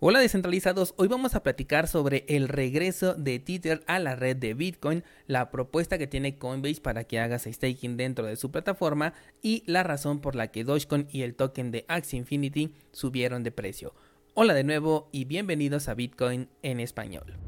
Hola descentralizados, hoy vamos a platicar sobre el regreso de Tether a la red de Bitcoin, la propuesta que tiene Coinbase para que hagas staking dentro de su plataforma y la razón por la que Dogecoin y el token de Axie Infinity subieron de precio. Hola de nuevo y bienvenidos a Bitcoin en español.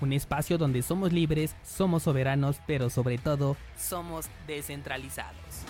un espacio donde somos libres, somos soberanos, pero sobre todo somos descentralizados.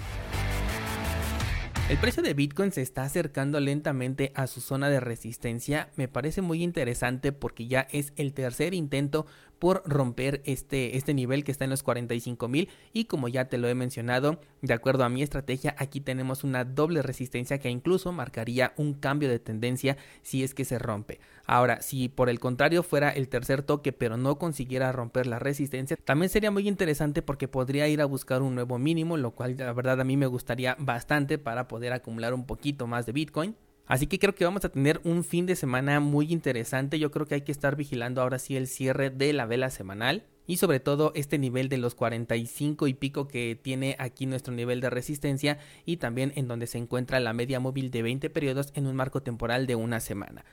El precio de Bitcoin se está acercando lentamente a su zona de resistencia. Me parece muy interesante porque ya es el tercer intento por romper este, este nivel que está en los 45 mil y como ya te lo he mencionado, de acuerdo a mi estrategia, aquí tenemos una doble resistencia que incluso marcaría un cambio de tendencia si es que se rompe. Ahora, si por el contrario fuera el tercer toque pero no consiguiera romper la resistencia, también sería muy interesante porque podría ir a buscar un nuevo mínimo, lo cual la verdad a mí me gustaría bastante para poder acumular un poquito más de Bitcoin. Así que creo que vamos a tener un fin de semana muy interesante. Yo creo que hay que estar vigilando ahora sí el cierre de la vela semanal y sobre todo este nivel de los 45 y pico que tiene aquí nuestro nivel de resistencia y también en donde se encuentra la media móvil de 20 periodos en un marco temporal de una semana.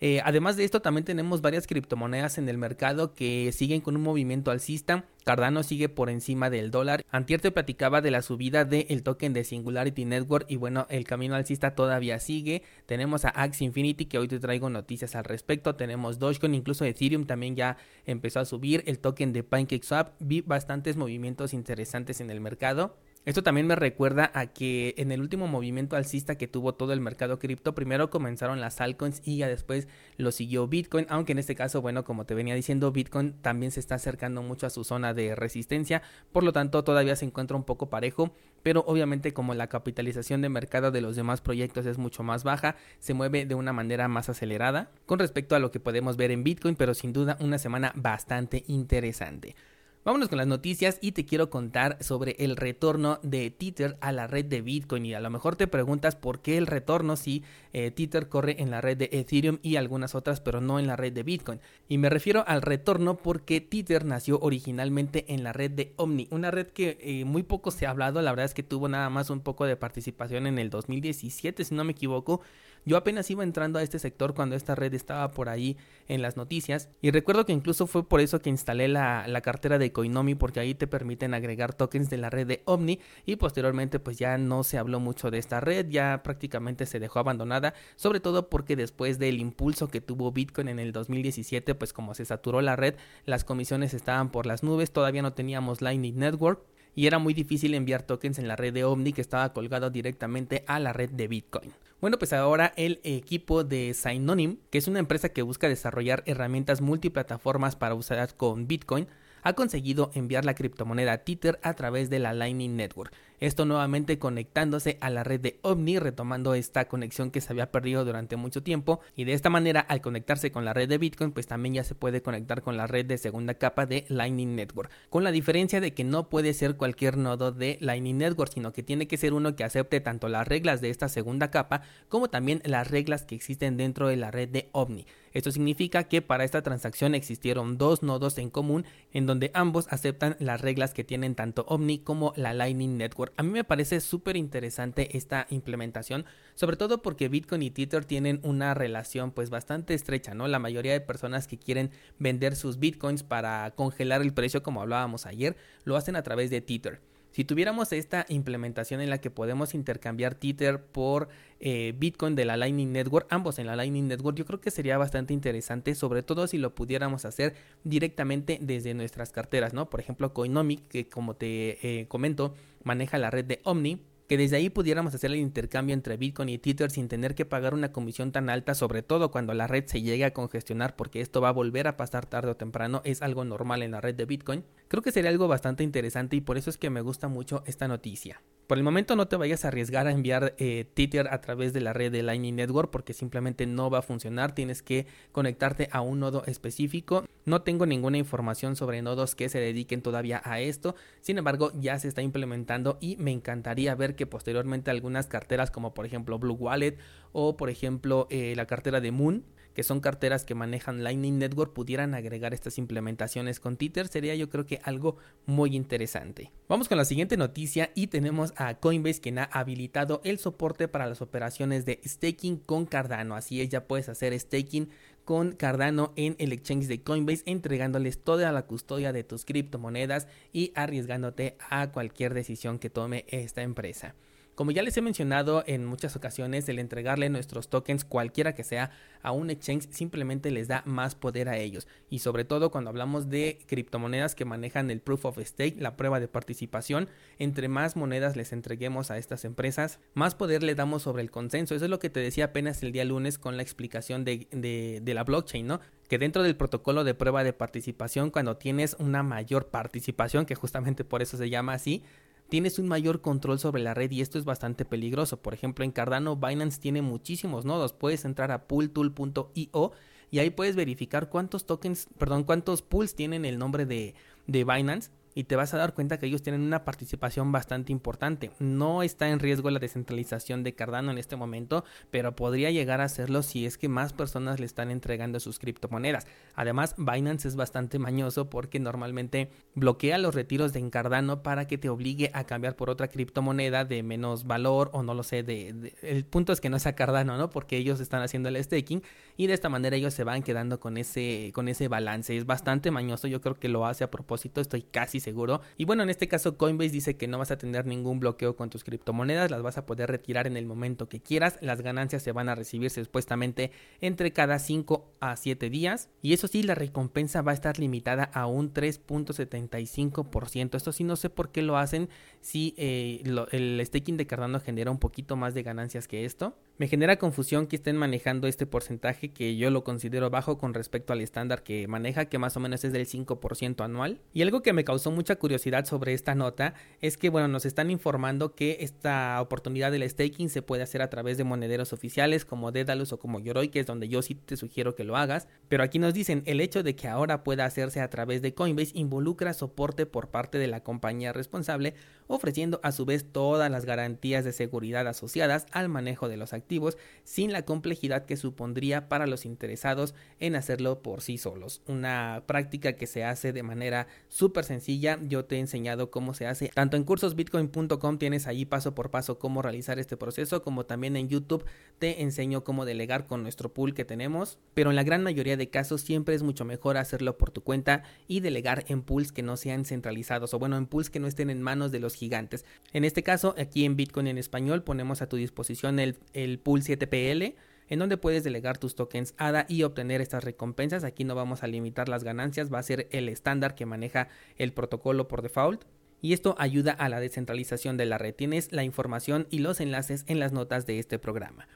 Eh, además de esto, también tenemos varias criptomonedas en el mercado que siguen con un movimiento alcista. Cardano sigue por encima del dólar. Antier te platicaba de la subida del token de Singularity Network y bueno, el camino alcista todavía sigue. Tenemos a Axie Infinity que hoy te traigo noticias al respecto. Tenemos Dogecoin, incluso Ethereum también ya empezó a subir. El token de PancakeSwap. Vi bastantes movimientos interesantes en el mercado. Esto también me recuerda a que en el último movimiento alcista que tuvo todo el mercado cripto, primero comenzaron las altcoins y ya después lo siguió Bitcoin, aunque en este caso, bueno, como te venía diciendo, Bitcoin también se está acercando mucho a su zona de resistencia, por lo tanto todavía se encuentra un poco parejo, pero obviamente como la capitalización de mercado de los demás proyectos es mucho más baja, se mueve de una manera más acelerada con respecto a lo que podemos ver en Bitcoin, pero sin duda una semana bastante interesante. Vámonos con las noticias y te quiero contar sobre el retorno de Tether a la red de Bitcoin. Y a lo mejor te preguntas por qué el retorno si eh, Tether corre en la red de Ethereum y algunas otras, pero no en la red de Bitcoin. Y me refiero al retorno porque Tether nació originalmente en la red de Omni, una red que eh, muy poco se ha hablado. La verdad es que tuvo nada más un poco de participación en el 2017, si no me equivoco. Yo apenas iba entrando a este sector cuando esta red estaba por ahí en las noticias y recuerdo que incluso fue por eso que instalé la, cartera de Coinomi porque ahí te permiten agregar tokens de la red de Omni y posteriormente pues ya no se habló mucho de esta red, ya prácticamente se dejó abandonada, sobre todo porque después del impulso que tuvo Bitcoin en el 2017 pues como se saturó la red, las comisiones estaban por las nubes, todavía no teníamos Lightning Network y era muy difícil enviar tokens en la red de Omni que estaba colgado directamente a la red de Bitcoin. Bueno, pues ahora el equipo de Synonym, que es una empresa que busca desarrollar herramientas multiplataformas para usar con Bitcoin, ha conseguido enviar la criptomoneda Tether a través de la Lightning Network. Esto nuevamente conectándose a la red de OVNI, retomando esta conexión que se había perdido durante mucho tiempo. Y de esta manera, al conectarse con la red de Bitcoin, pues también ya se puede conectar con la red de segunda capa de Lightning Network. Con la diferencia de que no puede ser cualquier nodo de Lightning Network, sino que tiene que ser uno que acepte tanto las reglas de esta segunda capa como también las reglas que existen dentro de la red de OVNI. Esto significa que para esta transacción existieron dos nodos en común en donde ambos aceptan las reglas que tienen tanto OVNI como la Lightning Network. A mí me parece súper interesante esta implementación, sobre todo porque Bitcoin y Tether tienen una relación pues bastante estrecha, ¿no? La mayoría de personas que quieren vender sus Bitcoins para congelar el precio, como hablábamos ayer, lo hacen a través de Tether. Si tuviéramos esta implementación en la que podemos intercambiar Tether por eh, Bitcoin de la Lightning Network, ambos en la Lightning Network, yo creo que sería bastante interesante, sobre todo si lo pudiéramos hacer directamente desde nuestras carteras, ¿no? Por ejemplo, Coinomic, que como te eh, comento, maneja la red de Omni que desde ahí pudiéramos hacer el intercambio entre Bitcoin y Tether sin tener que pagar una comisión tan alta, sobre todo cuando la red se llegue a congestionar, porque esto va a volver a pasar tarde o temprano, es algo normal en la red de Bitcoin. Creo que sería algo bastante interesante y por eso es que me gusta mucho esta noticia. Por el momento no te vayas a arriesgar a enviar eh, Tether a través de la red de Lightning Network porque simplemente no va a funcionar. Tienes que conectarte a un nodo específico. No tengo ninguna información sobre nodos que se dediquen todavía a esto. Sin embargo, ya se está implementando y me encantaría ver que posteriormente algunas carteras como por ejemplo Blue Wallet o por ejemplo eh, la cartera de Moon que son carteras que manejan Lightning Network pudieran agregar estas implementaciones con Tether sería yo creo que algo muy interesante. Vamos con la siguiente noticia y tenemos a Coinbase quien ha habilitado el soporte para las operaciones de staking con Cardano. Así es, ya puedes hacer staking con Cardano en el exchange de Coinbase, entregándoles toda la custodia de tus criptomonedas y arriesgándote a cualquier decisión que tome esta empresa. Como ya les he mencionado en muchas ocasiones, el entregarle nuestros tokens, cualquiera que sea, a un exchange simplemente les da más poder a ellos. Y sobre todo cuando hablamos de criptomonedas que manejan el proof of stake, la prueba de participación, entre más monedas les entreguemos a estas empresas, más poder le damos sobre el consenso. Eso es lo que te decía apenas el día lunes con la explicación de, de la blockchain, ¿no? que dentro del protocolo de prueba de participación, cuando tienes una mayor participación, que justamente por eso se llama así, tienes un mayor control sobre la red y esto es bastante peligroso. Por ejemplo, en Cardano Binance tiene muchísimos nodos. Puedes entrar a pooltool.io y ahí puedes verificar cuántos tokens, perdón, cuántos pools tienen el nombre de, de Binance y te vas a dar cuenta que ellos tienen una participación bastante importante. No está en riesgo la descentralización de Cardano en este momento, pero podría llegar a serlo si es que más personas le están entregando sus criptomonedas. Además, Binance es bastante mañoso porque normalmente bloquea los retiros de Cardano para que te obligue a cambiar por otra criptomoneda de menos valor o no lo sé, de, el punto es que no sea Cardano, ¿no? Porque ellos están haciendo el staking y de esta manera ellos se van quedando con ese con ese balance. Es bastante mañoso, yo creo que lo hace a propósito, estoy casi seguro. Y bueno, en este caso Coinbase dice que no vas a tener ningún bloqueo con tus criptomonedas, las vas a poder retirar en el momento que quieras, las ganancias se van a recibir supuestamente entre cada 5 a 7 días. Y eso sí, la recompensa va a estar limitada a un 3.75%. Esto sí no sé por qué lo hacen si eh, el staking de Cardano genera un poquito más de ganancias que esto. Me genera confusión que estén manejando este porcentaje que yo lo considero bajo con respecto al estándar que maneja, que más o menos es del 5% anual. Y algo que me causó mucha curiosidad sobre esta nota es que, bueno, nos están informando que esta oportunidad del staking se puede hacer a través de monederos oficiales como Dedalus o como Yoroi, que es donde yo sí te sugiero que lo hagas. Pero aquí nos dicen, el hecho de que ahora pueda hacerse a través de Coinbase involucra soporte por parte de la compañía responsable, ofreciendo a su vez todas las garantías de seguridad asociadas al manejo de los activos sin la complejidad que supondría para los interesados en hacerlo por sí solos. Una práctica que se hace de manera súper sencilla. Yo te he enseñado cómo se hace. Tanto en cursosbitcoin.com tienes ahí paso por paso cómo realizar este proceso, como también en YouTube te enseño cómo delegar con nuestro pool que tenemos. Pero en la gran mayoría de casos siempre es mucho mejor hacerlo por tu cuenta y delegar en pools que no sean centralizados o bueno, en pools que no estén en manos de los gigantes. En este caso, aquí en Bitcoin en español ponemos a tu disposición el, el Pool 7PL, en donde puedes delegar tus tokens ADA y obtener estas recompensas. Aquí no vamos a limitar las ganancias, va a ser el estándar que maneja el protocolo por default. Y esto ayuda a la descentralización de la red. Tienes la información y los enlaces en las notas de este programa.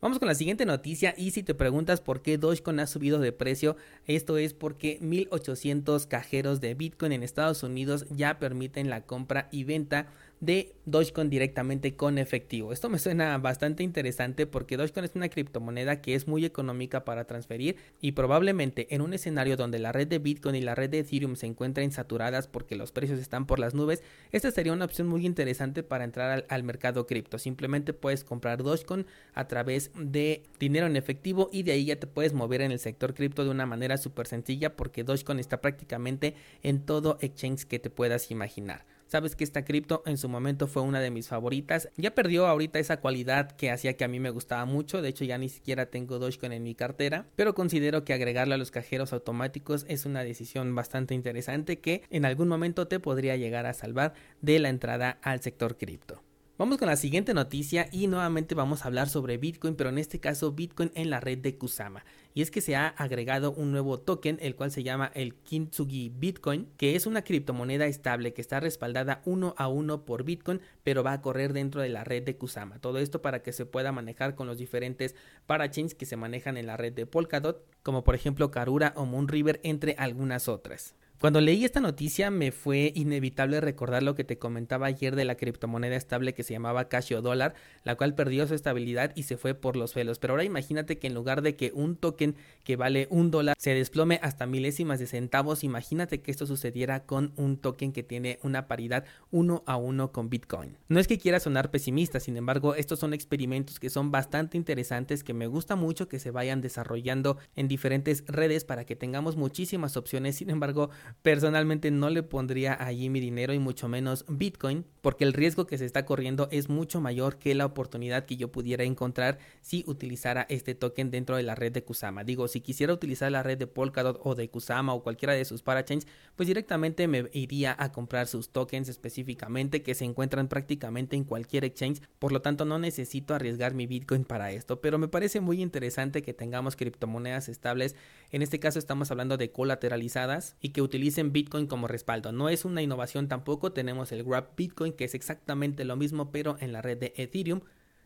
Vamos con la siguiente noticia y si te preguntas por qué Dogecoin ha subido de precio, esto es porque 1800 cajeros de Bitcoin en Estados Unidos ya permiten la compra y venta de Dogecoin directamente con efectivo. Esto me suena bastante interesante porque Dogecoin es una criptomoneda que es muy económica para transferir y probablemente en un escenario donde la red de Bitcoin y la red de Ethereum se encuentren saturadas porque los precios están por las nubes, esta sería una opción muy interesante para entrar al, mercado cripto. Simplemente puedes comprar Dogecoin a través de dinero en efectivo y de ahí ya te puedes mover en el sector cripto de una manera súper sencilla porque Dogecoin está prácticamente en todo exchange que te puedas imaginar. Sabes que esta cripto en su momento fue una de mis favoritas. Ya perdió ahorita esa cualidad que hacía que a mí me gustaba mucho. De hecho, ya ni siquiera tengo Dogecoin en mi cartera. Pero considero que agregarla a los cajeros automáticos es una decisión bastante interesante que en algún momento te podría llegar a salvar de la entrada al sector cripto. Vamos con la siguiente noticia y nuevamente vamos a hablar sobre Bitcoin, pero en este caso Bitcoin en la red de Kusama. Y es que se ha agregado un nuevo token, el cual se llama el Kintsugi Bitcoin, que es una criptomoneda estable que está respaldada uno a uno por Bitcoin, pero va a correr dentro de la red de Kusama. Todo esto para que se pueda manejar con los diferentes parachains que se manejan en la red de Polkadot, como por ejemplo Karura o Moonriver, entre algunas otras. Cuando leí esta noticia me fue inevitable recordar lo que te comentaba ayer de la criptomoneda estable que se llamaba Casio Dólar, la cual perdió su estabilidad y se fue por los suelos. Pero ahora imagínate que en lugar de que un token que vale un dólar se desplome hasta milésimas de centavos, imagínate que esto sucediera con un token que tiene una paridad uno a uno con Bitcoin. No es que quiera sonar pesimista, sin embargo, estos son experimentos que son bastante interesantes, que me gusta mucho que se vayan desarrollando en diferentes redes para que tengamos muchísimas opciones. Sin embargo, Personalmente no le pondría allí mi dinero y mucho menos Bitcoin porque el riesgo que se está corriendo es mucho mayor que la oportunidad que yo pudiera encontrar si utilizara este token dentro de la red de Kusama. Digo, si quisiera utilizar la red de Polkadot o de Kusama o cualquiera de sus parachains, pues directamente me iría a comprar sus tokens específicamente que se encuentran prácticamente en cualquier exchange. Por lo tanto, no necesito arriesgar mi Bitcoin para esto, pero me parece muy interesante que tengamos criptomonedas estables. En este caso estamos hablando de colateralizadas y que utilicen utilicen Bitcoin como respaldo. No es una innovación tampoco, tenemos el Grab Bitcoin que es exactamente lo mismo pero en la red de Ethereum.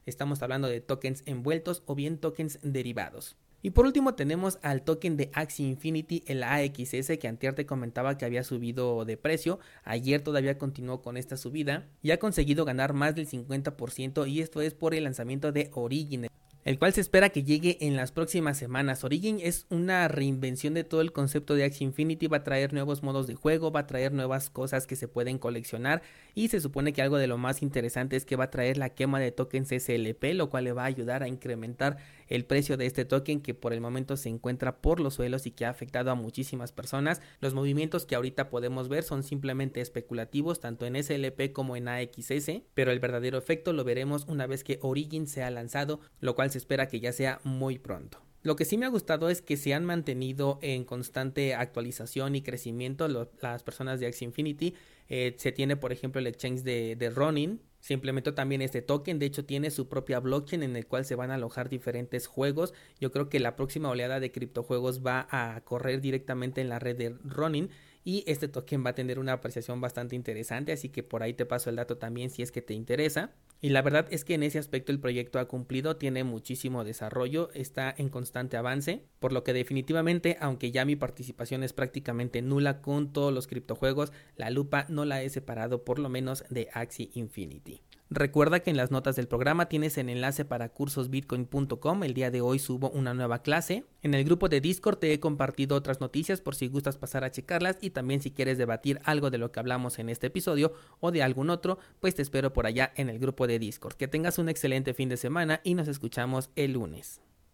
Estamos hablando de tokens envueltos o bien tokens derivados. Y por último tenemos al token de Axie Infinity, el AXS, que antes te comentaba que había subido de precio. Ayer todavía continuó con esta subida y ha conseguido ganar más del 50% y esto es por el lanzamiento de Origin el cual se espera que llegue en las próximas semanas. Origin es una reinvención de todo el concepto de Axie Infinity, va a traer nuevos modos de juego, va a traer nuevas cosas que se pueden coleccionar y se supone que algo de lo más interesante es que va a traer la quema de tokens SLP, lo cual le va a ayudar a incrementar el precio de este token que por el momento se encuentra por los suelos y que ha afectado a muchísimas personas. Los movimientos que ahorita podemos ver son simplemente especulativos tanto en SLP como en AXS, pero el verdadero efecto lo veremos una vez que Origin sea lanzado, lo cual se espera que ya sea muy pronto. Lo que sí me ha gustado es que se han mantenido en constante actualización y crecimiento las personas de Axie Infinity. Eh, se tiene, por ejemplo, el exchange de, de Ronin. Se implementó también este token. De hecho, tiene su propia blockchain en el cual se van a alojar diferentes juegos. Yo creo que la próxima oleada de criptojuegos va a correr directamente en la red de Ronin y este token va a tener una apreciación bastante interesante, así que por ahí te paso el dato también si es que te interesa. Y la verdad es que en ese aspecto el proyecto ha cumplido, tiene muchísimo desarrollo, está en constante avance, por lo que definitivamente, aunque ya mi participación es prácticamente nula con todos los criptojuegos, la lupa no la he separado por lo menos de Axie Infinity. Recuerda que en las notas del programa tienes el enlace para cursosbitcoin.com. El día de hoy subo una nueva clase. En el grupo de Discord te he compartido otras noticias por si gustas pasar a checarlas y también si quieres debatir algo de lo que hablamos en este episodio o de algún otro, pues te espero por allá en el grupo de Discord. Que tengas un excelente fin de semana y nos escuchamos el lunes.